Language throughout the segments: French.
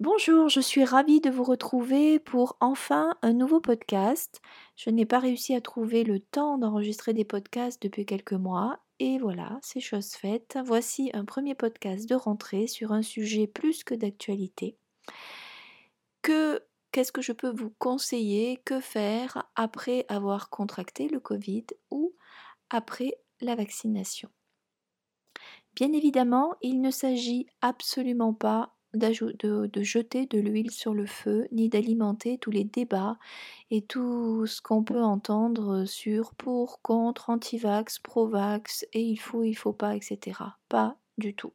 Bonjour, je suis ravie de vous retrouver pour enfin un nouveau podcast. Je n'ai pas réussi à trouver le temps d'enregistrer des podcasts depuis quelques mois et voilà, c'est chose faite. Voici un premier podcast de rentrée sur un sujet plus que d'actualité. Que qu'est-ce que je peux vous conseiller? Que faire après avoir contracté le Covid ou après la vaccination? Bien évidemment, il ne s'agit absolument pas de, jeter de l'huile sur le feu, ni d'alimenter tous les débats et tout ce qu'on peut entendre sur pour, contre, anti-vax, pro-vax, et il faut, il faut pas, etc. Pas du tout.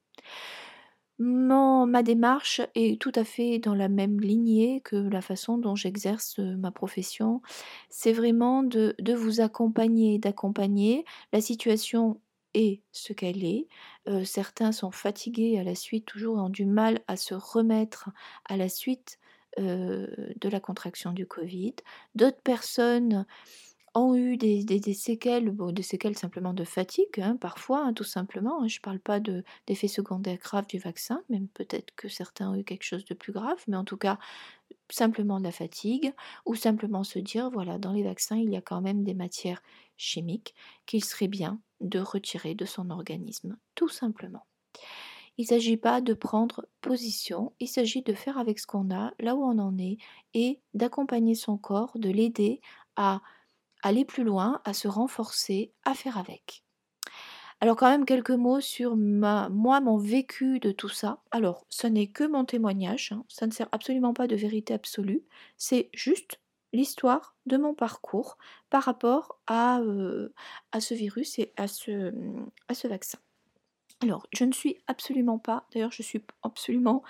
Mon, ma démarche est tout à fait dans la même lignée que la façon dont j'exerce ma profession. C'est vraiment de, de vous accompagner, d'accompagner. La situation ce qu'elle est. certains sont fatigués à la suite, toujours ont du mal à se remettre à la suite de la contraction du Covid. D'autres personnes ont eu des, séquelles, des séquelles simplement de fatigue, hein, parfois, hein, tout simplement. Hein. je ne parle pas d'effets secondaires graves du vaccin, même peut-être que certains ont eu quelque chose de plus grave, mais en tout cas, simplement de la fatigue, ou simplement se dire, voilà, dans les vaccins, il y a quand même des matières chimiques qu'il serait bien de retirer de son organisme, tout simplement. Il ne s'agit pas de prendre position, il s'agit de faire avec ce qu'on a, là où on en est, et d'accompagner son corps, de l'aider à aller plus loin, à se renforcer, à faire avec. Alors quand même quelques mots sur ma, moi, mon vécu de tout ça. Alors, ce n'est que mon témoignage, hein, ça ne sert absolument pas de vérité absolue, c'est juste l'histoire de mon parcours par rapport à, à ce virus et à ce, à ce vaccin. Alors, je ne suis absolument pas, d'ailleurs je suis absolument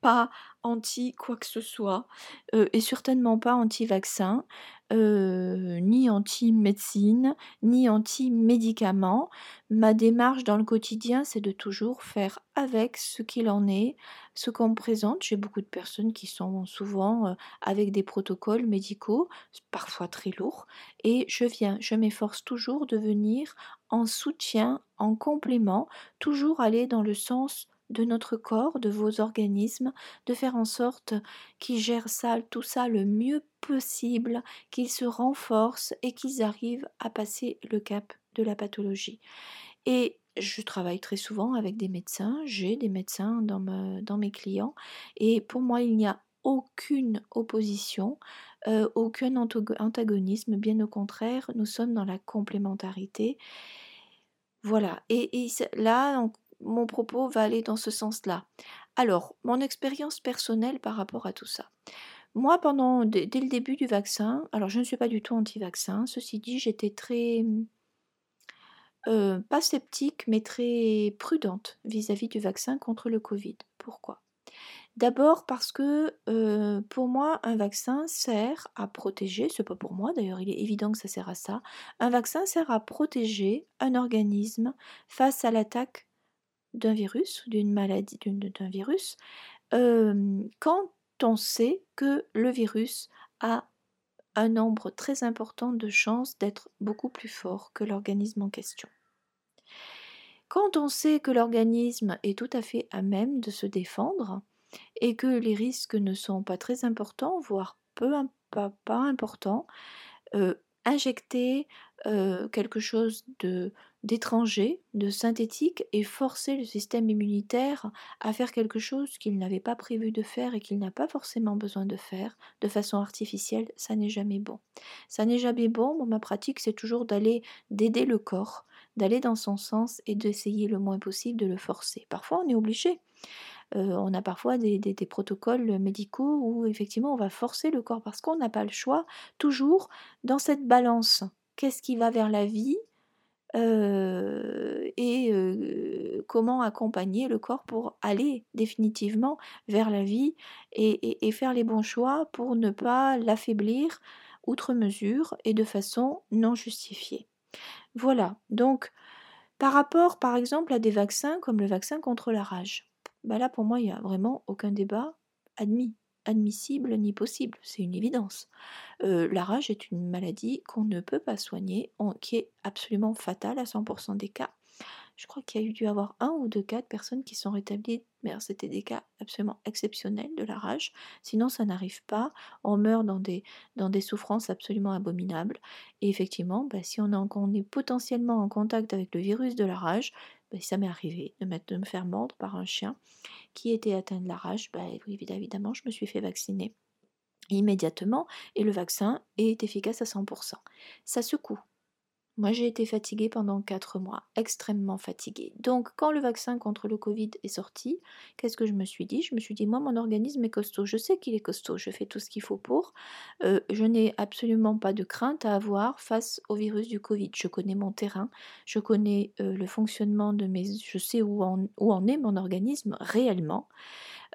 pas anti quoi que ce soit, et certainement pas anti-vaccin, ni anti-médecine, ni anti-médicaments. Ma démarche dans le quotidien, c'est de toujours faire avec ce qu'il en est, ce qu'on me présente. J'ai beaucoup de personnes qui sont souvent avec des protocoles médicaux, parfois très lourds, et je viens, je m'efforce toujours de venir en soutien, en complément, toujours aller dans le sens de notre corps, de vos organismes, de faire en sorte qu'ils gèrent ça, tout ça le mieux possible, qu'ils se renforcent et qu'ils arrivent à passer le cap de la pathologie. Et je travaille très souvent avec des médecins, j'ai des médecins dans, mes clients, et pour moi, il n'y a aucune opposition, euh, aucun antagonisme, bien au contraire, nous sommes dans la complémentarité. Voilà, et, et là, mon propos va aller dans ce sens-là. Alors, mon expérience personnelle par rapport à tout ça. Moi, pendant dès, le début du vaccin, alors je ne suis pas du tout anti-vaccin, ceci dit, j'étais très euh, pas sceptique, mais très prudente vis-à-vis du vaccin contre le Covid. Pourquoi? D'abord parce que euh, pour moi, un vaccin sert à protéger, c'est pas pour moi d'ailleurs, il est évident que ça sert à ça, un vaccin sert à protéger un organisme face à l'attaque d'un virus ou d'une maladie, d'un virus, quand on sait que le virus a un nombre très important de chances d'être beaucoup plus fort que l'organisme en question. Quand on sait que l'organisme est tout à fait à même de se défendre et que les risques ne sont pas très importants, voire peu pas, pas importants, injecter quelque chose de d'étranger, de synthétique, et forcer le système immunitaire à faire quelque chose qu'il n'avait pas prévu de faire et qu'il n'a pas forcément besoin de faire de façon artificielle, ça n'est jamais bon. Ça n'est jamais bon, ma pratique c'est toujours d'aller d'aider le corps, d'aller dans son sens et d'essayer le moins possible de le forcer. Parfois on est obligé. Euh, on a parfois des, protocoles médicaux où effectivement on va forcer le corps parce qu'on n'a pas le choix, toujours dans cette balance. Qu'est-ce qui va vers la vie et comment accompagner le corps pour aller définitivement vers la vie et, faire les bons choix pour ne pas l'affaiblir outre mesure et de façon non justifiée. Voilà, donc par rapport par exemple à des vaccins comme le vaccin contre la rage. Bah là, pour moi, il n'y a vraiment aucun débat admis, admissible ni possible. C'est une évidence. Euh, la rage est une maladie qu'on ne peut pas soigner, qui est absolument fatale à 100% des cas. Je crois qu'il y a eu dû avoir un ou deux cas de personnes qui sont rétablies, mais c'était des cas absolument exceptionnels de la rage. Sinon, ça n'arrive pas. On meurt dans des, souffrances absolument abominables. Et effectivement, bah, si on, est potentiellement en contact avec le virus de la rage, bah, ça m'est arrivé de, me faire mordre par un chien qui était atteint de la rage. Bah, évidemment, je me suis fait vacciner immédiatement et le vaccin est efficace à 100%. Ça secoue. Moi, j'ai été fatiguée pendant 4 mois, extrêmement fatiguée. Donc, quand le vaccin contre le Covid est sorti, qu'est-ce que je me suis dit? Je me suis dit, moi, mon organisme est costaud. Je sais qu'il est costaud. Je fais tout ce qu'il faut pour. Euh, je n'ai absolument pas de crainte à avoir face au virus du Covid. Je connais mon terrain. Je connais euh, le fonctionnement de mes. Je sais où en, où en est mon organisme réellement.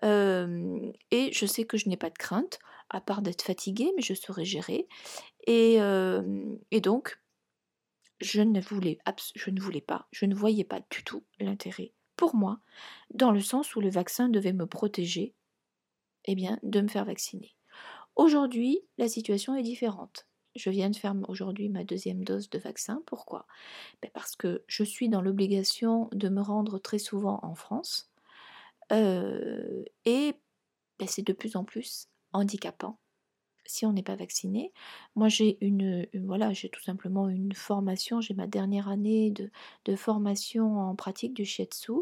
Euh, et je sais que je n'ai pas de crainte, à part d'être fatiguée, mais je saurais gérer. Et donc, je ne voulais, je ne voulais pas, je ne voyais pas du tout l'intérêt pour moi, dans le sens où le vaccin devait me protéger, eh bien, de me faire vacciner. Aujourd'hui, la situation est différente. Je viens de faire aujourd'hui ma deuxième dose de vaccin. Pourquoi? Ben Parce que je suis dans l'obligation de me rendre très souvent en France. Euh, et ben c'est de plus en plus handicapant si on n'est pas vacciné. Moi, j'ai une, voilà, j'ai tout simplement une formation. J'ai ma dernière année de, formation en pratique du shiatsu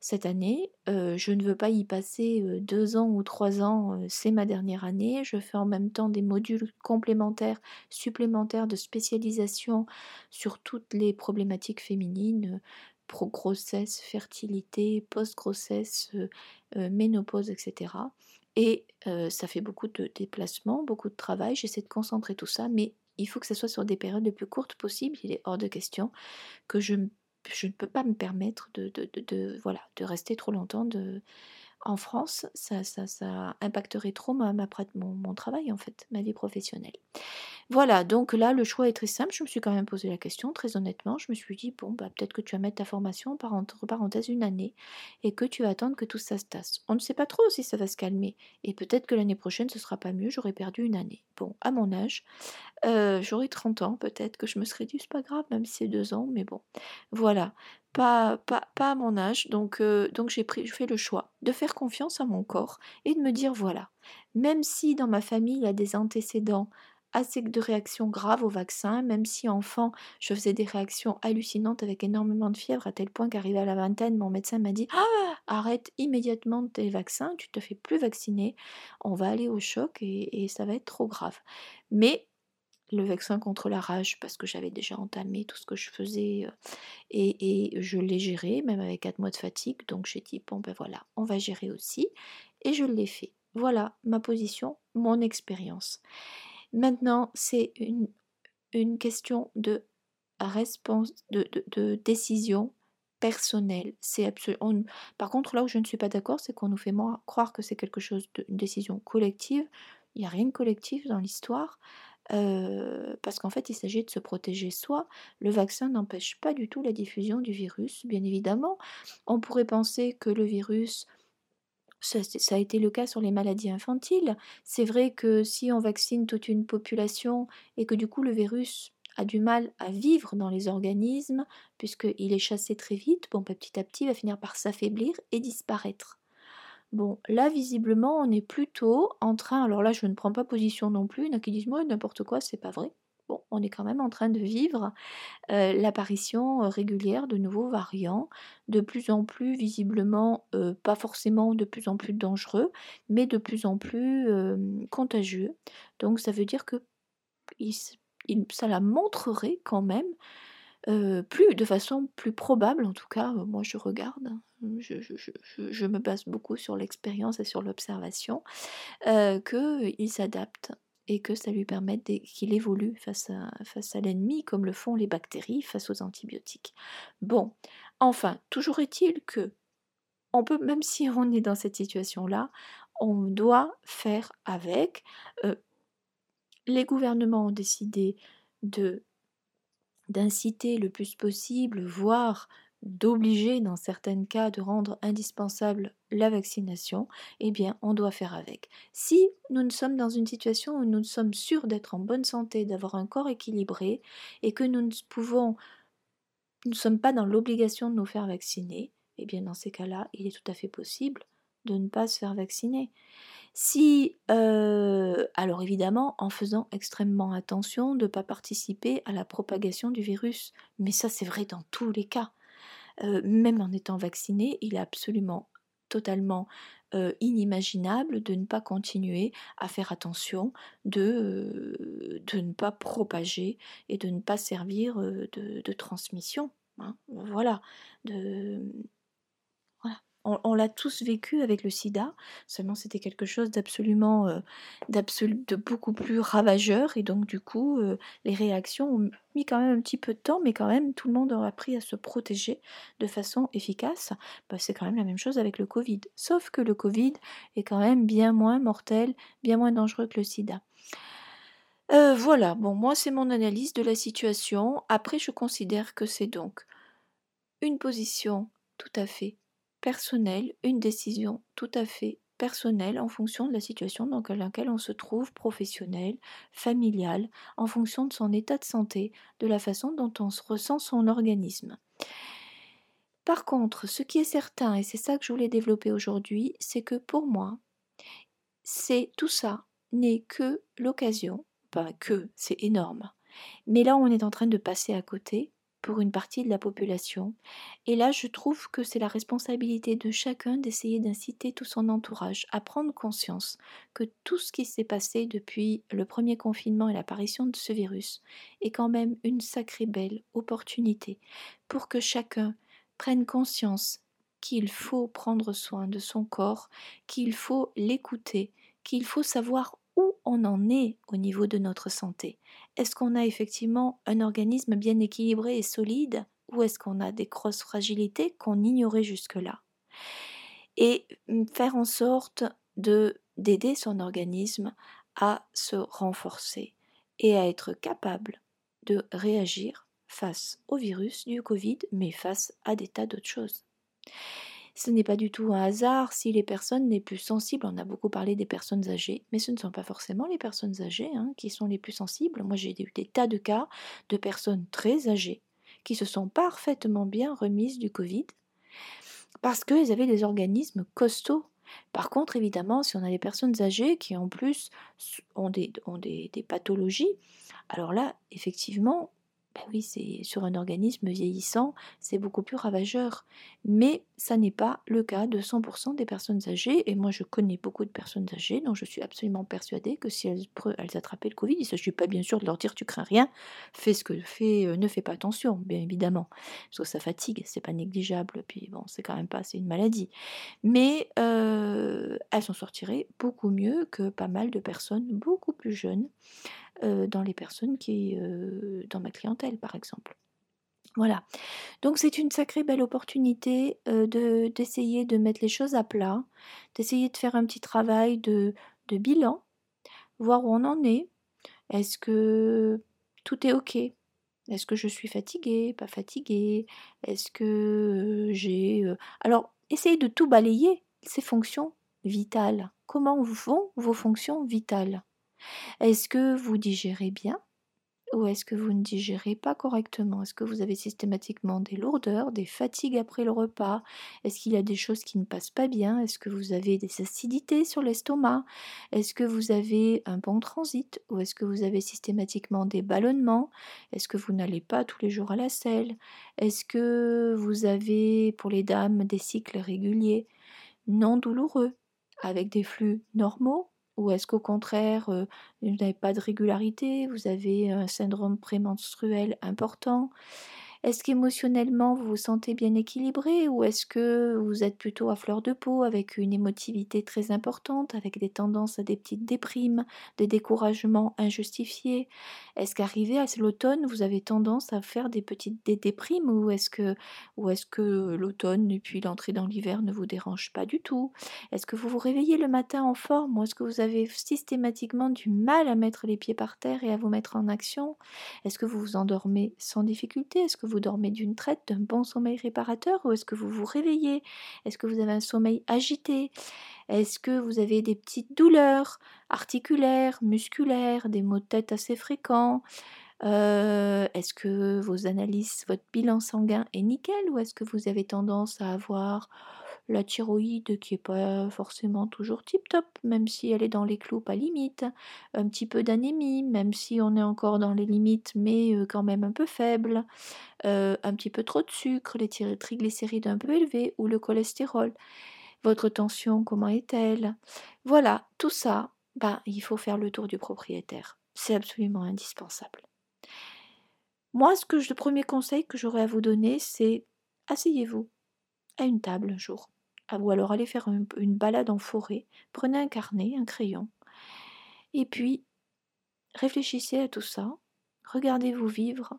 cette année. Euh, je ne veux pas y passer euh, deux ans ou trois ans. Euh, c'est ma dernière année. Je fais en même temps des modules complémentaires, supplémentaires de spécialisation sur toutes les problématiques féminines pro-grossesse, fertilité, post-grossesse, ménopause, etc. Et ça fait beaucoup de déplacements, beaucoup de travail. J'essaie de concentrer tout ça, mais il faut que ce soit sur des périodes les plus courtes possibles. Il est hors de question que je, ne peux pas me permettre de, de, de, voilà, de rester trop longtemps de, en France, ça, ça, ça impacterait trop ma, ma, mon, travail, en fait, ma vie professionnelle. Voilà, donc là, le choix est très simple. Je me suis quand même posé la question, très honnêtement. Je me suis dit, bon, bah, peut-être que tu vas mettre ta formation, entre parenthèses, une année, et que tu vas attendre que tout ça se tasse. On ne sait pas trop si ça va se calmer. Et peut-être que l'année prochaine, ce sera pas mieux, j'aurais perdu une année. Bon, à mon âge, euh, j'aurais 30 ans, peut-être que je me serais dit, c'est pas grave, même si c'est deux ans, mais bon. Voilà pas, pas, pas à mon âge, donc, euh, donc j'ai pris, fait le choix de faire confiance à mon corps et de me dire voilà, même si dans ma famille il y a des antécédents assez de réactions graves au vaccin, même si enfant je faisais des réactions hallucinantes avec énormément de fièvre à tel point qu'arrivé à la vingtaine, mon médecin m'a dit ah, arrête immédiatement tes vaccins, tu te fais plus vacciner, on va aller au choc et, et ça va être trop grave. Mais le vaccin contre la rage parce que j'avais déjà entamé tout ce que je faisais euh, et, je l'ai géré, même avec 4 mois de fatigue. Donc j'ai dit, bon ben voilà, on va gérer aussi. Et je l'ai fait. Voilà ma position, mon expérience. Maintenant, c'est une, une, question de, réponse, de, de, décision personnelle. C'est absolument. Par contre, là où je ne suis pas d'accord, c'est qu'on nous fait croire que c'est quelque chose d'une décision collective. Il n'y a rien de collectif dans l'histoire parce qu'en fait, il s'agit de se protéger soi. Le vaccin n'empêche pas du tout la diffusion du virus, bien évidemment. On pourrait penser que le virus, ça, a été le cas sur les maladies infantiles. C'est vrai que si on vaccine toute une population et que du coup le virus a du mal à vivre dans les organismes, puisqu'il est chassé très vite, bon, bah, petit à petit, il va finir par s'affaiblir et disparaître. Bon, là, visiblement, on est plutôt en train, alors là, je ne prends pas position non plus, il y en a qui disent, moi, n'importe quoi, c'est pas vrai. Bon, on est quand même en train de vivre euh, l'apparition euh, régulière de nouveaux variants, de plus en plus visiblement, euh, pas forcément de plus en plus dangereux, mais de plus en plus contagieux. Donc ça veut dire que ça la montrerait quand même plus de façon plus probable, en tout cas, moi je regarde, hein, je, me base beaucoup sur l'expérience et sur l'observation, qu'il s'adapte et que ça lui permette qu'il évolue face à, face à l'ennemi, comme le font les bactéries face aux antibiotiques. Bon, enfin, toujours est-il que on peut, même si on est dans cette situation-là, on doit faire avec. les gouvernements ont décidé de d'inciter le plus possible, voire d'obliger dans certains cas de rendre indispensable la vaccination, eh bien on doit faire avec. Si nous ne sommes dans une situation où nous sommes sûrs d'être en bonne santé, d'avoir un corps équilibré et que nous ne pouvons nous ne sommes pas dans l'obligation de nous faire vacciner, eh bien dans ces cas-là, il est tout à fait possible de ne pas se faire vacciner. Si, euh, alors évidemment, en faisant extrêmement attention de ne pas participer à la propagation du virus, mais ça c'est vrai dans tous les cas. Euh, même en étant vacciné, il est absolument totalement euh, inimaginable de ne pas continuer à faire attention, de, ne pas propager et de ne pas servir de, transmission. Hein. voilà. On, l'a tous vécu avec le sida, seulement c'était quelque chose d'absolument, euh, de beaucoup plus ravageur et donc du coup euh, les réactions ont mis quand même un petit peu de temps, mais quand même tout le monde a appris à se protéger de façon efficace. Bah, c'est quand même la même chose avec le Covid, sauf que le Covid est quand même bien moins mortel, bien moins dangereux que le sida. Euh, voilà, bon moi c'est mon analyse de la situation. Après je considère que c'est donc une position tout à fait personnelle, une décision tout à fait personnelle en fonction de la situation dans laquelle on se trouve, professionnelle, familiale, en fonction de son état de santé, de la façon dont on se ressent son organisme. Par contre, ce qui est certain, et c'est ça que je voulais développer aujourd'hui, c'est que pour moi, c'est tout ça n'est que l'occasion, pas que, c'est énorme. Mais là, on est en train de passer à côté pour une partie de la population. Et là, je trouve que c'est la responsabilité de chacun d'essayer d'inciter tout son entourage à prendre conscience que tout ce qui s'est passé depuis le premier confinement et l'apparition de ce virus est quand même une sacrée belle opportunité pour que chacun prenne conscience qu'il faut prendre soin de son corps, qu'il faut l'écouter, qu'il faut savoir on en est au niveau de notre santé. Est-ce qu'on a effectivement un organisme bien équilibré et solide ou est-ce qu'on a des grosses fragilités qu'on ignorait jusque-là? Et mmh, faire en sorte de d'aider son organisme à se renforcer et à être capable de réagir face au virus du Covid, mais face à des tas d'autres choses. Ce n'est pas du tout un hasard si les personnes les plus sensibles, on a beaucoup parlé des personnes âgées, mais ce ne sont pas forcément les personnes âgées hein, qui sont les plus sensibles. Moi j'ai eu des tas de cas de personnes très âgées qui se sont parfaitement bien remises du Covid parce qu'elles avaient des organismes costauds. Par contre, évidemment, si on a des personnes âgées qui en plus ont des, ont des, des pathologies, alors là, effectivement, ben oui, c'est sur un organisme vieillissant, c'est beaucoup plus ravageur. Mais ça n'est pas le cas de 100% des personnes âgées. Et moi, je connais beaucoup de personnes âgées dont je suis absolument persuadée que si elles, elles attrapaient le Covid, il ne s'agit pas bien sûr de leur dire tu crains rien, fais ce que fais, euh, ne fais pas attention, bien évidemment, parce que ça fatigue, c'est pas négligeable. Puis bon, c'est quand même pas, c'est une maladie. Mais euh, elles s'en sortiraient beaucoup mieux que pas mal de personnes beaucoup plus jeunes euh, dans les personnes qui, euh, dans ma clientèle par exemple. Voilà. Donc c'est une sacrée belle opportunité euh, de, d'essayer de mettre les choses à plat, d'essayer de faire un petit travail de, de bilan, voir où on en est. Est-ce que tout est OK? Est-ce que je suis fatiguée, pas fatiguée? Est-ce que j'ai... Alors, essayez de tout balayer, ces fonctions vitales. Comment vont vos fonctions vitales? Est-ce que vous digérez bien ou est-ce que vous ne digérez pas correctement? Est-ce que vous avez systématiquement des lourdeurs, des fatigues après le repas? Est-ce qu'il y a des choses qui ne passent pas bien? Est-ce que vous avez des acidités sur l'estomac? Est-ce que vous avez un bon transit Ou est-ce que vous avez systématiquement des ballonnements? Est-ce que vous n'allez pas tous les jours à la selle? Est-ce que vous avez pour les dames des cycles réguliers? Non douloureux avec des flux normaux ou est-ce qu'au contraire, vous n'avez pas de régularité, vous avez un syndrome prémenstruel important? Est-ce qu'émotionnellement vous vous sentez bien équilibré ou est-ce que vous êtes plutôt à fleur de peau avec une émotivité très importante, avec des tendances à des petites déprimes, des découragements injustifiés? Est-ce qu'arrivé à l'automne, vous avez tendance à faire des petites déprimes ou est-ce que, l'automne et puis l'entrée dans l'hiver ne vous dérange pas du tout? Est-ce que vous vous réveillez le matin en forme ou est-ce que vous avez systématiquement du mal à mettre les pieds par terre et à vous mettre en action? Est-ce que vous vous endormez sans difficulté? Vous dormez d'une traite, d'un bon sommeil réparateur ou est-ce que vous vous réveillez? Est-ce que vous avez un sommeil agité? Est-ce que vous avez des petites douleurs articulaires, musculaires, des maux de tête assez fréquents? Est-ce que vos analyses, votre bilan sanguin est nickel ou est-ce que vous avez tendance à avoir la thyroïde qui est pas forcément toujours tip top, même si elle est dans les clous, pas limite? Un petit peu d'anémie, même si on est encore dans les limites, mais quand même un peu faible? un petit peu trop de sucre, les triglycérides un peu élevés ou le cholestérol? Votre tension, comment est-elle? Voilà, tout ça, ben, il faut faire le tour du propriétaire. C'est absolument indispensable. Moi, ce que je, le premier conseil que j'aurais à vous donner, c'est asseyez-vous à une table un jour. Ou alors allez faire une balade en forêt, prenez un carnet, un crayon, et puis réfléchissez à tout ça, regardez-vous vivre,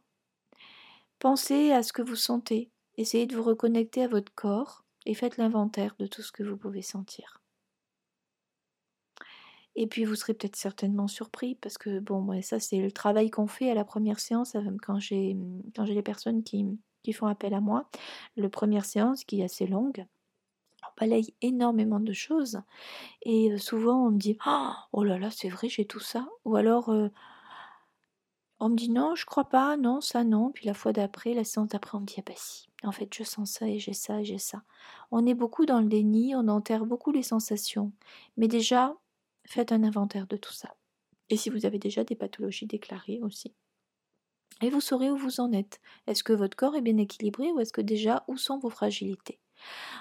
pensez à ce que vous sentez, essayez de vous reconnecter à votre corps et faites l'inventaire de tout ce que vous pouvez sentir. Et puis vous serez peut-être certainement surpris parce que bon, ça c'est le travail qu'on fait à la première séance quand j'ai quand j'ai les personnes qui, qui font appel à moi. La première séance qui est assez longue, on balaye énormément de choses. Et souvent, on me dit «Ah, Oh là là, c'est vrai, j'ai tout ça. Ou alors, on me dit Non, je crois pas, non, ça non. Puis la fois d'après, la séance d'après, on me dit Ah bah si, en fait, je sens ça et j'ai ça et j'ai ça. On est beaucoup dans le déni, on enterre beaucoup les sensations. Mais déjà, faites un inventaire de tout ça. Et si vous avez déjà des pathologies déclarées aussi. Et vous saurez où vous en êtes. Est-ce que votre corps est bien équilibré ou est-ce que déjà, où sont vos fragilités?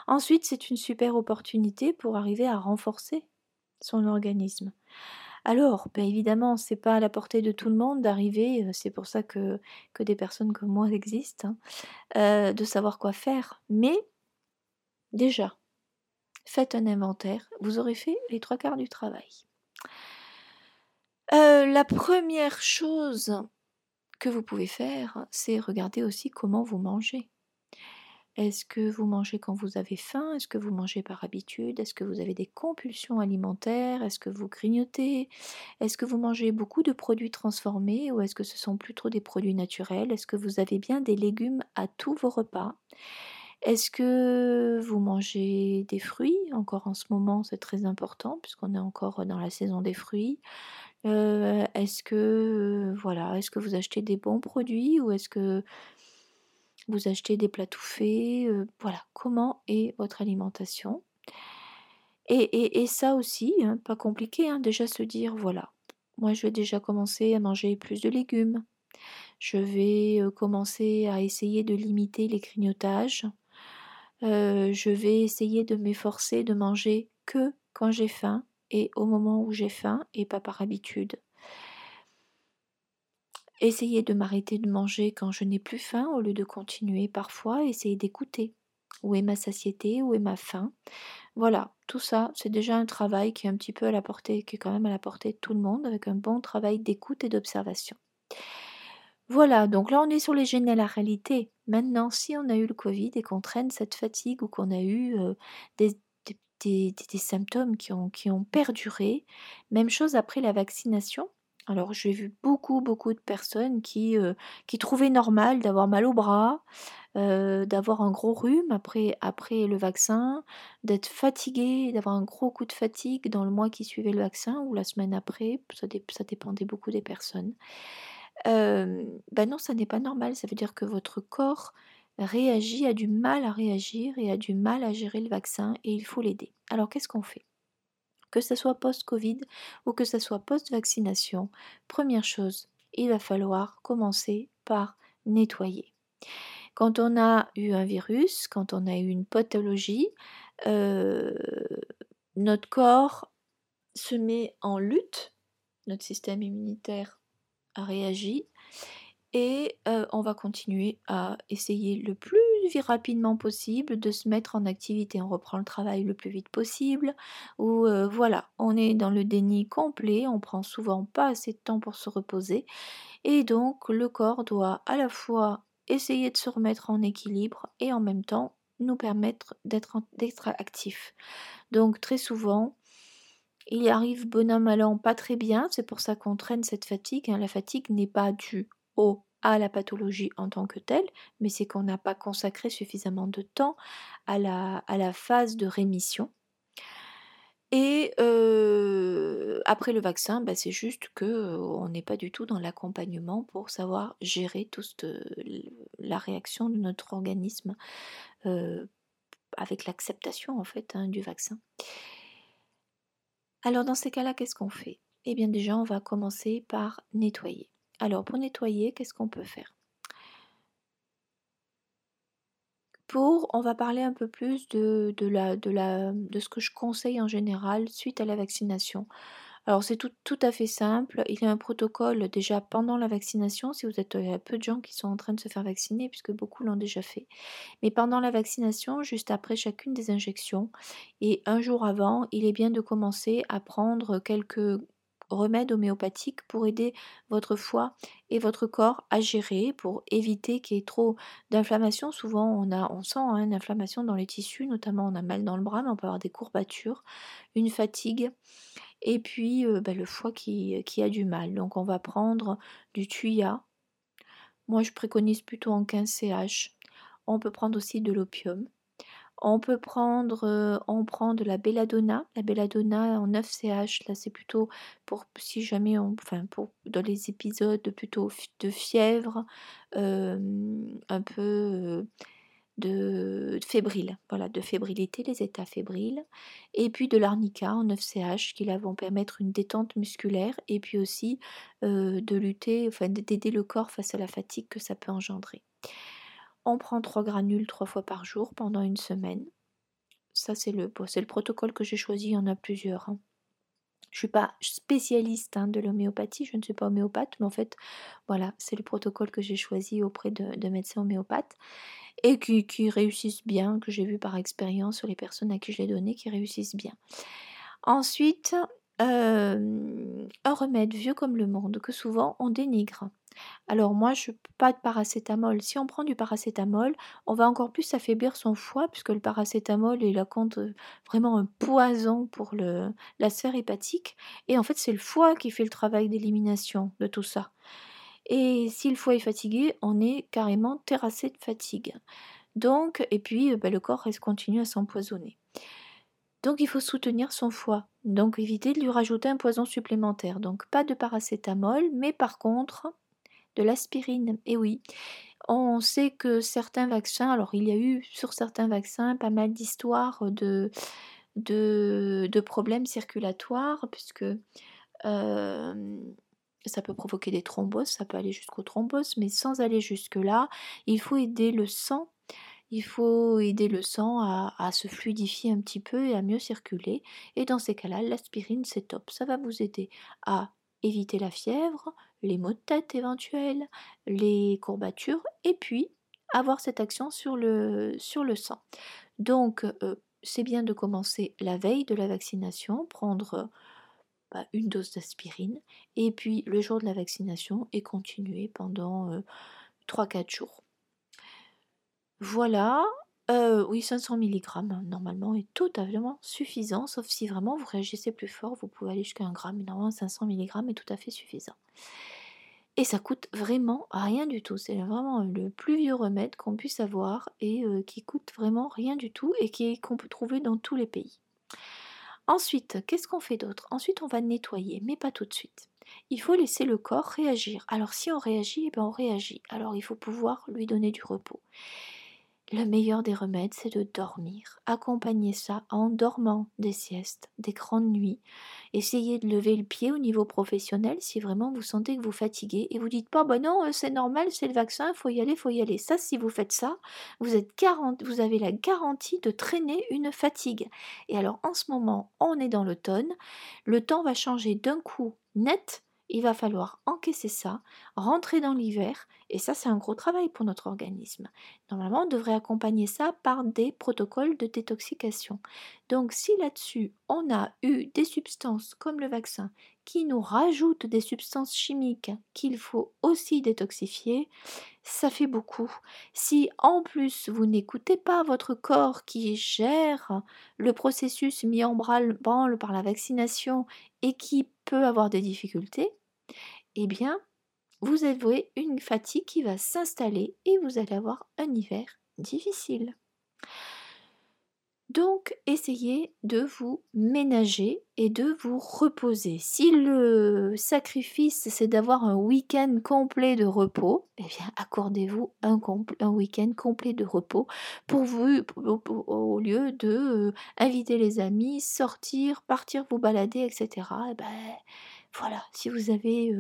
Ensuite, c'est une super opportunité pour arriver à renforcer son organisme. Alors, bien évidemment, c'est pas à la portée de tout le monde d'arriver, euh, c'est pour ça que, des personnes comme moi existent, hein, euh, de savoir quoi faire. Mais déjà, faites un inventaire, vous aurez fait les trois quarts du travail. Euh, la première chose que vous pouvez faire, c'est regarder aussi comment vous mangez. Est-ce que vous mangez quand vous avez faim? Est-ce que vous mangez par habitude? Est-ce que vous avez des compulsions alimentaires? Est-ce que vous grignotez? Est-ce que vous mangez beaucoup de produits transformés ou est-ce que ce sont plutôt des produits naturels? Est-ce que vous avez bien des légumes à tous vos repas? Est-ce que vous mangez des fruits? Encore en ce moment, c'est très important puisqu'on est encore dans la saison des fruits. Euh, est-ce que vous achetez des bons produits ou est-ce que vous achetez des plats euh, voilà, comment est votre alimentation? Et, ça aussi, hein, pas compliqué, hein, déjà se dire, voilà, moi je vais déjà commencer à manger plus de légumes, je vais euh, commencer à essayer de limiter les grignotages, euh, je vais essayer de m'efforcer de manger que quand j'ai faim et au moment où j'ai faim et pas par habitude. Essayer de m'arrêter de manger quand je n'ai plus faim au lieu de continuer parfois, essayer d'écouter. Où est ma satiété, où est ma faim Voilà, tout ça, c'est déjà un travail qui est un petit peu à la portée, qui est quand même à la portée de tout le monde, avec un bon travail d'écoute et d'observation. Voilà, donc là on est sur les généralités. Maintenant, si on a eu le Covid et qu'on traîne cette fatigue ou qu'on a eu euh, des, symptômes qui ont, perduré, même chose après la vaccination, alors j'ai vu beaucoup, beaucoup de personnes qui, euh, qui trouvaient normal d'avoir mal au bras, euh, d'avoir un gros rhume après, après le vaccin, d'être fatigué, d'avoir un gros coup de fatigue dans le mois qui suivait le vaccin ou la semaine après, ça dépendait beaucoup des personnes. Ben non, ça n'est pas normal, ça veut dire que votre corps réagit, a du mal à réagir et a du mal à gérer le vaccin et il faut l'aider. Alors qu'est-ce qu'on fait? Que ce soit post-Covid ou que ce soit post-vaccination, première chose, il va falloir commencer par nettoyer. Quand on a eu un virus, quand on a eu une pathologie, notre corps se met en lutte, notre système immunitaire a réagi et euh, on va continuer à essayer le plus rapidement possible de se mettre en activité. On reprend le travail le plus vite possible ou euh, voilà, on est dans le déni complet, on prend souvent pas assez de temps pour se reposer et donc le corps doit à la fois essayer de se remettre en équilibre et en même temps nous permettre d'être actif. Donc très souvent, il arrive bon an mal pas très bien, c'est pour ça qu'on traîne cette fatigue. Hein. La fatigue n'est pas due au à la pathologie en tant que telle, mais c'est qu'on n'a pas consacré suffisamment de temps à la, à la phase de rémission. Et après le vaccin, bah, c'est juste que on n'est pas du tout dans l'accompagnement pour savoir gérer toute la réaction de notre organisme avec l'acceptation en fait hein, du vaccin. Alors dans ces cas-là, qu'est-ce qu'on fait? Eh bien déjà, on va commencer par nettoyer. Alors pour nettoyer, qu'est-ce qu'on peut faire? Pour, on va parler un peu plus de, de, la, de, ce que je conseille en général suite à la vaccination. Alors c'est tout, à fait simple. Il y a un protocole déjà pendant la vaccination, si vous êtes il a peu de gens qui sont en train de se faire vacciner, puisque beaucoup l'ont déjà fait. Mais pendant la vaccination, juste après chacune des injections, et un jour avant, il est bien de commencer à prendre quelques remèdes homéopathiques pour aider votre foie et votre corps à gérer, pour éviter qu'il y ait trop d'inflammation. Souvent, on, a, on sent hein, une inflammation dans les tissus, notamment on a mal dans le bras, mais on peut avoir des courbatures, une fatigue et puis bah, le foie qui, a du mal. Donc on va prendre du tuya. Moi je préconise plutôt en 15 CH. On peut prendre aussi de l'opium. On peut prendre, on prend de la belladonna. La belladonna en 9 CH, là c'est plutôt pour si jamais on, enfin pour dans les épisodes plutôt de fièvre, un peu de fébrile, voilà, de fébrilité, les états fébriles, et puis de l'arnica en 9CH qui là vont permettre une détente musculaire et puis aussi de lutter, enfin d'aider le corps face à la fatigue que ça peut engendrer. On prend trois granules trois fois par jour pendant une semaine. Ça c'est le, le protocole que j'ai choisi, il y en a plusieurs. Hein. Je ne suis pas spécialiste hein, de l'homéopathie, je ne suis pas homéopathe, mais en fait, voilà, c'est le protocole que j'ai choisi auprès de, de médecins homéopathes et qui, réussissent bien, que j'ai vu par expérience sur les personnes à qui je l'ai donné, qui réussissent bien. Ensuite, euh, un remède vieux comme le monde que souvent on dénigre. Alors moi, je pas de paracétamol. Si on prend du paracétamol, on va encore plus affaiblir son foie puisque le paracétamol est la compte euh, vraiment un poison pour le, la sphère hépatique. Et en fait, c'est le foie qui fait le travail d'élimination de tout ça. Et si le foie est fatigué, on est carrément terrassé de fatigue. Donc, et puis bah, le corps reste continue à s'empoisonner. Donc il faut soutenir son foie. Donc éviter de lui rajouter un poison supplémentaire. Donc pas de paracétamol, mais par contre l'aspirine. Et oui, on sait que certains vaccins, alors il y a eu sur certains vaccins pas mal d'histoires de, de, problèmes circulatoires, puisque euh, ça peut provoquer des thromboses, ça peut aller jusqu'aux thromboses, mais sans aller jusque-là, il faut aider le sang. Il faut aider le sang à, se fluidifier un petit peu et à mieux circuler. Et dans ces cas-là, l'aspirine, c'est top. Ça va vous aider à éviter la fièvre, les maux de tête éventuels, les courbatures, et puis avoir cette action sur le, sur le sang. Donc, euh, c'est bien de commencer la veille de la vaccination, prendre bah, une dose d'aspirine, et puis le jour de la vaccination et continuer pendant 3-4 jours. Voilà, oui, 500 mg normalement est totalement suffisant, sauf si vraiment vous réagissez plus fort, vous pouvez aller jusqu'à 1 gramme, mais normalement 500 mg est tout à fait suffisant. Et ça coûte vraiment rien du tout. C'est vraiment le plus vieux remède qu'on puisse avoir et qui coûte vraiment rien du tout et qu'on peut trouver dans tous les pays. Ensuite, qu'est-ce qu'on fait d'autre? Ensuite, on va nettoyer, mais pas tout de suite. Il faut laisser le corps réagir. Alors si on réagit, eh bien on réagit. Alors il faut pouvoir lui donner du repos. Le meilleur des remèdes, c'est de dormir. Accompagnez ça en dormant des siestes, des grandes nuits. Essayez de lever le pied au niveau professionnel si vraiment vous sentez que vous fatiguez et vous dites pas bah non, euh, c'est normal, c'est le vaccin, faut y aller, faut y aller. Ça si vous faites ça, vous êtes vous avez la garantie de traîner une fatigue. Et alors en ce moment, on est dans l'automne, le temps va changer d'un coup net il va falloir encaisser ça, rentrer dans l'hiver, et ça c'est un gros travail pour notre organisme. Normalement, on devrait accompagner ça par des protocoles de détoxication. Donc si là-dessus, on a eu des substances comme le vaccin qui nous rajoutent des substances chimiques qu'il faut aussi détoxifier, ça fait beaucoup. Si en plus vous n'écoutez pas votre corps qui gère le processus mis en branle par la vaccination et qui peut avoir des difficultés, eh bien, vous avez une fatigue qui va s'installer et vous allez avoir un hiver difficile. Donc, essayez de vous ménager et de vous reposer. Si le sacrifice, c'est d'avoir un week-end complet de repos, eh bien, accordez-vous un, week-end complet de repos pour vous, au lieu de euh, inviter les amis, sortir, partir vous balader, etc. Eh ben, voilà, si vous avez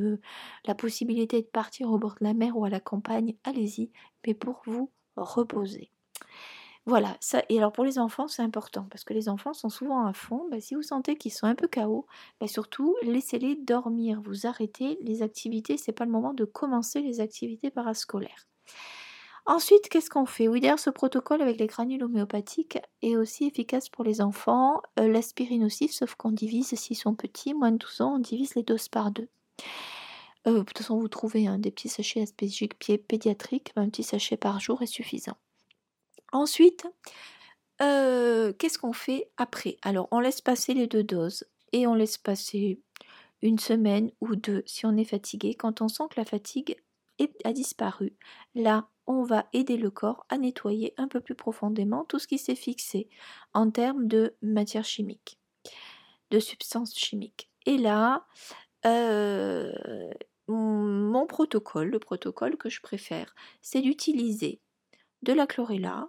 la possibilité de partir au bord de la mer ou à la campagne, allez-y, mais pour vous reposer. Voilà, ça et alors pour les enfants, c'est important parce que les enfants sont souvent à fond. Bah, si vous sentez qu'ils sont un peu KO, bah, surtout laissez-les dormir. Vous arrêtez les activités, c'est pas le moment de commencer les activités parascolaires. Ensuite, qu'est-ce qu'on fait? Oui, d'ailleurs, ce protocole avec les granules homéopathiques est aussi efficace pour les enfants. Euh, l'aspirine aussi, sauf qu'on divise, s'ils sont petits, moins de 12 ans, on divise les doses par deux. Euh, de toute façon, vous trouvez hein, des petits sachets aspégiques pédiatriques, un petit sachet par jour est suffisant. Ensuite, euh, qu'est-ce qu'on fait après? Alors, on laisse passer les deux doses et on laisse passer une semaine ou deux si on est fatigué. Quand on sent que la fatigue a disparu, là, on va aider le corps à nettoyer un peu plus profondément tout ce qui s'est fixé en termes de matière chimique, de substances chimiques. Et là, euh, mon protocole, le protocole que je préfère, c'est d'utiliser de la chlorella,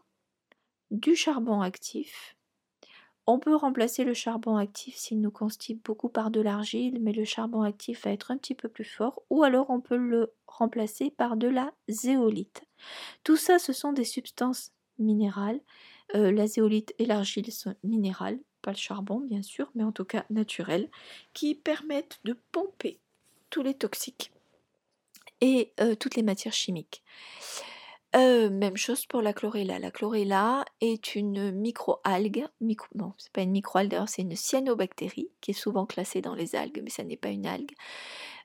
du charbon actif. On peut remplacer le charbon actif s'il nous constipe beaucoup par de l'argile, mais le charbon actif va être un petit peu plus fort, ou alors on peut le remplacer par de la zéolite. Tout ça, ce sont des substances minérales. Euh, la zéolite et l'argile sont minérales, pas le charbon bien sûr, mais en tout cas naturelles, qui permettent de pomper tous les toxiques et euh, toutes les matières chimiques même chose pour la chlorella. La chlorella est une microalgue, micro non, c'est pas une microalgue d'ailleurs, c'est une cyanobactérie qui est souvent classée dans les algues, mais ça n'est pas une algue.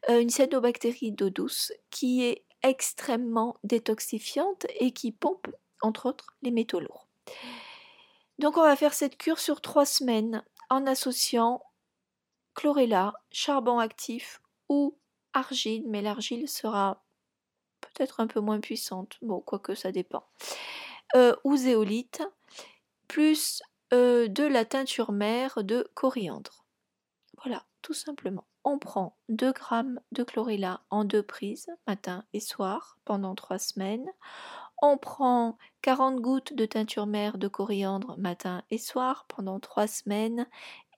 une cyanobactérie d'eau douce qui est extrêmement détoxifiante et qui pompe, entre autres, les métaux lourds. Donc on va faire cette cure sur trois semaines en associant chlorella, charbon actif ou argile, mais l'argile sera peut-être un peu moins puissante, bon, quoique ça dépend, euh, ou zéolite, plus euh, de la teinture mère de coriandre. Voilà, tout simplement. On prend 2 grammes de chlorella en deux prises, matin et soir, pendant 3 semaines. On prend 40 gouttes de teinture mère de coriandre matin et soir pendant 3 semaines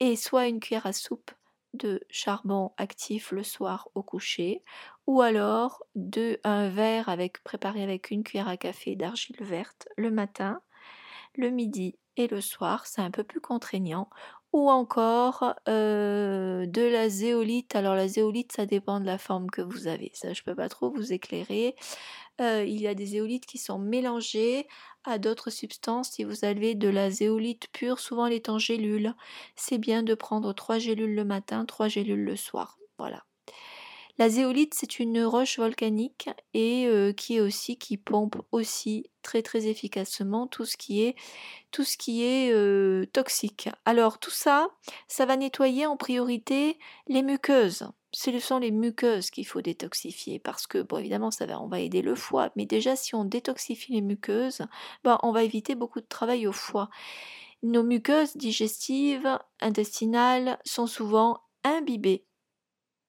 et soit une cuillère à soupe de charbon actif le soir au coucher ou alors de un verre avec préparé avec une cuillère à café d'argile verte le matin, le midi et le soir, c'est un peu plus contraignant ou encore euh, de la zéolite. Alors la zéolite, ça dépend de la forme que vous avez. Ça, je peux pas trop vous éclairer. Euh, il y a des zéolites qui sont mélangées à d'autres substances. Si vous avez de la zéolite pure, souvent elle est en gélule. C'est bien de prendre trois gélules le matin, trois gélules le soir. Voilà. La zéolite, c'est une roche volcanique et euh, qui est aussi qui pompe aussi très très efficacement tout ce qui est tout ce qui est euh, toxique. Alors tout ça, ça va nettoyer en priorité les muqueuses. Ce sont les muqueuses qu'il faut détoxifier parce que bon évidemment ça va on va aider le foie, mais déjà si on détoxifie les muqueuses, ben, on va éviter beaucoup de travail au foie. Nos muqueuses digestives, intestinales sont souvent imbibées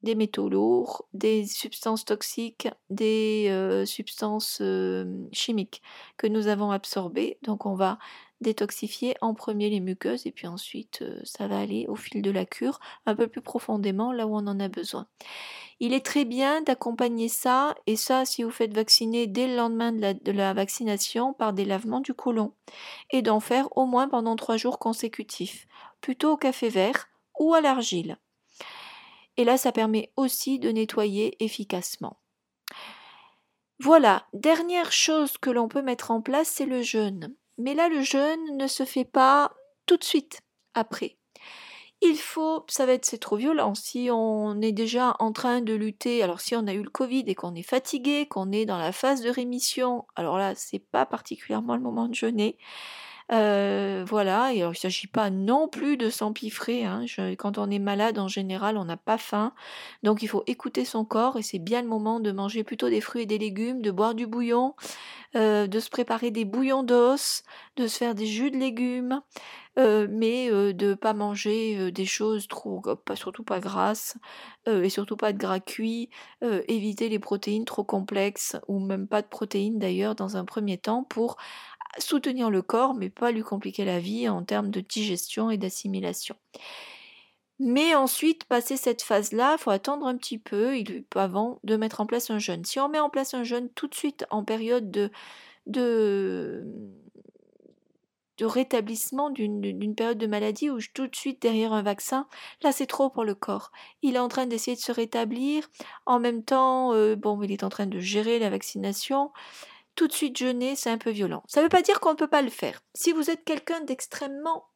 des métaux lourds, des substances toxiques, des euh, substances chimiques que nous avons absorbées. Donc on va détoxifier en premier les muqueuses et puis ensuite ça va aller au fil de la cure un peu plus profondément là où on en a besoin. Il est très bien d'accompagner ça et ça si vous faites vacciner dès le lendemain de la vaccination par des lavements du côlon et d'en faire au moins pendant trois jours consécutifs, plutôt au café vert ou à l'argile. Et là, ça permet aussi de nettoyer efficacement. Voilà, dernière chose que l'on peut mettre en place, c'est le jeûne. Mais là, le jeûne ne se fait pas tout de suite après. Il faut, ça va être, c'est trop violent. Si on est déjà en train de lutter, alors si on a eu le Covid et qu'on est fatigué, qu'on est dans la phase de rémission, alors là, c'est pas particulièrement le moment de jeûner. Euh, voilà, et alors il ne s'agit pas non plus de s'empiffrer. Hein. quand on est malade, en général, on n'a pas faim. Donc il faut écouter son corps et c'est bien le moment de manger plutôt des fruits et des légumes, de boire du bouillon, euh, de se préparer des bouillons d'os, de se faire des jus de légumes. mais de ne pas manger des choses trop, surtout pas grasses, et surtout pas de gras cuits, éviter les protéines trop complexes, ou même pas de protéines d'ailleurs dans un premier temps, pour soutenir le corps, mais pas lui compliquer la vie en termes de digestion et d'assimilation. Mais ensuite, passer cette phase-là, il faut attendre un petit peu avant de mettre en place un jeûne. Si on met en place un jeûne tout de suite en période de, de, rétablissement d'une période de maladie ou tout de suite derrière un vaccin, là c'est trop pour le corps. Il est en train d'essayer de se rétablir, en même temps, euh, bon, il est en train de gérer la vaccination. Tout de suite jeûner, c'est un peu violent. Ça ne veut pas dire qu'on ne peut pas le faire. Si vous êtes quelqu'un d'extrêmement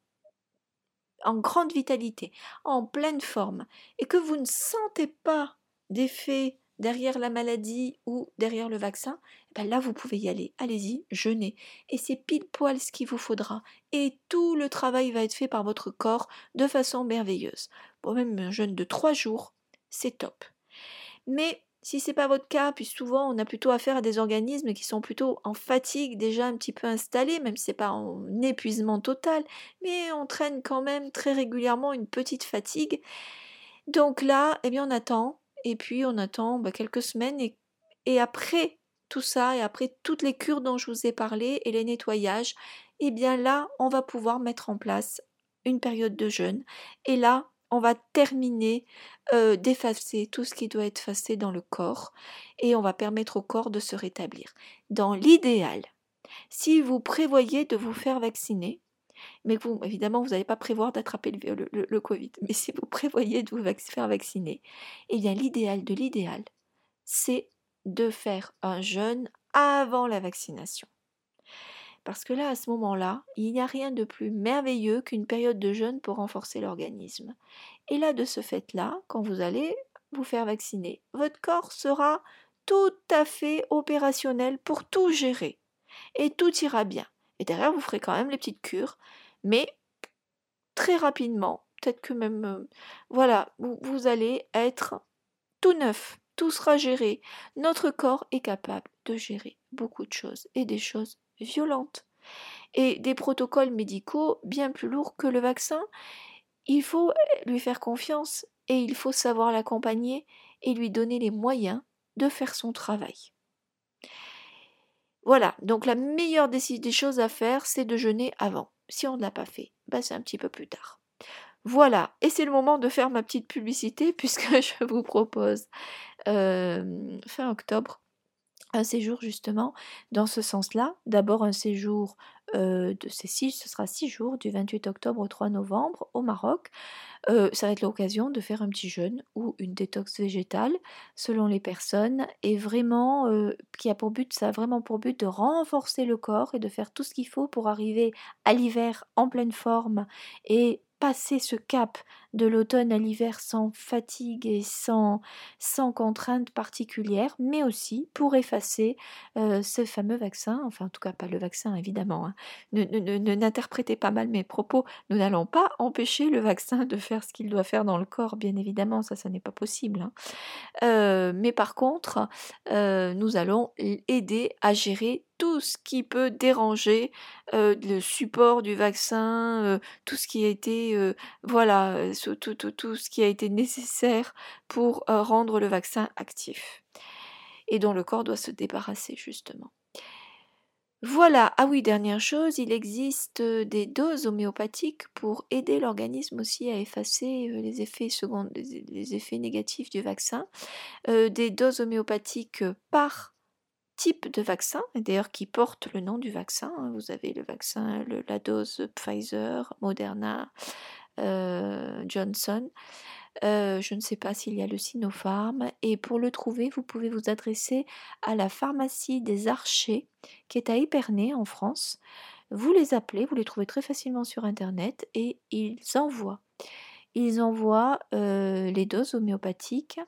en grande vitalité, en pleine forme, et que vous ne sentez pas d'effet derrière la maladie ou derrière le vaccin, eh ben là vous pouvez y aller. Allez-y, jeûnez. Et c'est pile poil ce qu'il vous faudra. Et tout le travail va être fait par votre corps de façon merveilleuse. Bon, même un jeûne de trois jours, c'est top. Mais si c'est pas votre cas, puis souvent on a plutôt affaire à des organismes qui sont plutôt en fatigue déjà un petit peu installés, même si c'est pas en épuisement total, mais on traîne quand même très régulièrement une petite fatigue. Donc là, eh bien on attend, et puis on attend bah, quelques semaines, et, et après tout ça, et après toutes les cures dont je vous ai parlé et les nettoyages, eh bien là, on va pouvoir mettre en place une période de jeûne. Et là, on va terminer d'effacer tout ce qui doit être effacé dans le corps et on va permettre au corps de se rétablir. Dans l'idéal, si vous prévoyez de vous faire vacciner, mais vous, évidemment, vous n'allez pas prévoir d'attraper le, Covid, mais si vous prévoyez de vous faire vacciner, eh bien l'idéal de l'idéal, c'est de faire un jeûne avant la vaccination. Parce que là, à ce moment-là, il n'y a rien de plus merveilleux qu'une période de jeûne pour renforcer l'organisme. Et là, de ce fait-là, quand vous allez vous faire vacciner, votre corps sera tout à fait opérationnel pour tout gérer. Et tout ira bien. Et derrière, vous ferez quand même les petites cures, mais très rapidement, peut-être que même, euh, voilà, vous, vous allez être tout neuf, tout sera géré. Notre corps est capable de gérer beaucoup de choses et des choses violente et des protocoles médicaux bien plus lourds que le vaccin. Il faut lui faire confiance et il faut savoir l'accompagner et lui donner les moyens de faire son travail. Voilà, donc la meilleure des, choses à faire, c'est de jeûner avant. Si on ne l'a pas fait, bah c'est un petit peu plus tard. Voilà, et c'est le moment de faire ma petite publicité puisque je vous propose euh, fin octobre un séjour justement dans ce sens-là. D'abord un séjour de ces six, ce sera six jours du 28 octobre au 3 novembre au Maroc. ça va être l'occasion de faire un petit jeûne ou une détox végétale selon les personnes et vraiment qui a pour but, ça a vraiment pour but de renforcer le corps et de faire tout ce qu'il faut pour arriver à l'hiver en pleine forme et passer ce cap de l'automne à l'hiver sans fatigue et sans, sans contrainte particulière, mais aussi pour effacer ce fameux vaccin, enfin en tout cas pas le vaccin évidemment. Hein. Ne, n'interprétez pas mal mes propos, nous n'allons pas empêcher le vaccin de faire ce qu'il doit faire dans le corps, bien évidemment, ça, ça n'est pas possible. Hein. mais par contre, nous allons aider à gérer tout ce qui peut déranger le support du vaccin, tout ce qui a été, tout, tout, tout, ce qui a été nécessaire pour rendre le vaccin actif et dont le corps doit se débarrasser justement. Voilà, ah oui, dernière chose, il existe des doses homéopathiques pour aider l'organisme aussi à effacer les effets secondaires, les effets négatifs du vaccin. des doses homéopathiques par de vaccin, d'ailleurs qui porte le nom du vaccin. Hein. Vous avez le vaccin, la dose Pfizer, Moderna, euh, Johnson. Euh, je ne sais pas s'il y a le Sinopharm. Et pour le trouver, vous pouvez vous adresser à la pharmacie des Archers, qui est à Épernay en France. Vous les appelez, vous les trouvez très facilement sur Internet et ils envoient. Ils envoient les doses homéopathiques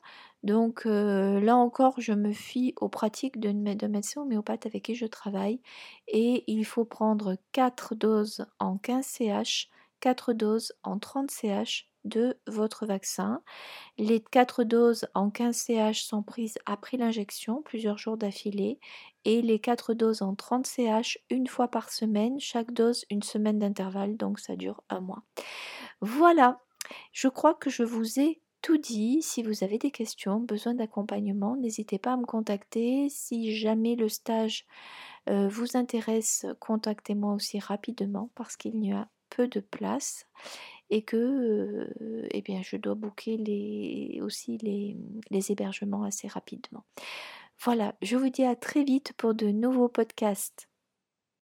donc là encore, je me fie aux pratiques de, de médecin homéopathe avec qui je travaille et il faut prendre 4 doses en 15 CH, 4 doses en 30 CH de votre vaccin. Les 4 doses en 15 CH sont prises après l'injection, plusieurs jours d'affilée, et les 4 doses en 30 CH une fois par semaine, chaque dose une semaine d'intervalle, donc ça dure un mois. Voilà, je crois que je vous ai tout dit. Si vous avez des questions, besoin d'accompagnement, n'hésitez pas à me contacter. Si jamais le stage euh, vous intéresse, contactez-moi aussi rapidement parce qu'il y a peu de place et que euh, eh bien, je dois booker aussi les hébergements assez rapidement. Voilà, je vous dis à très vite pour de nouveaux podcasts.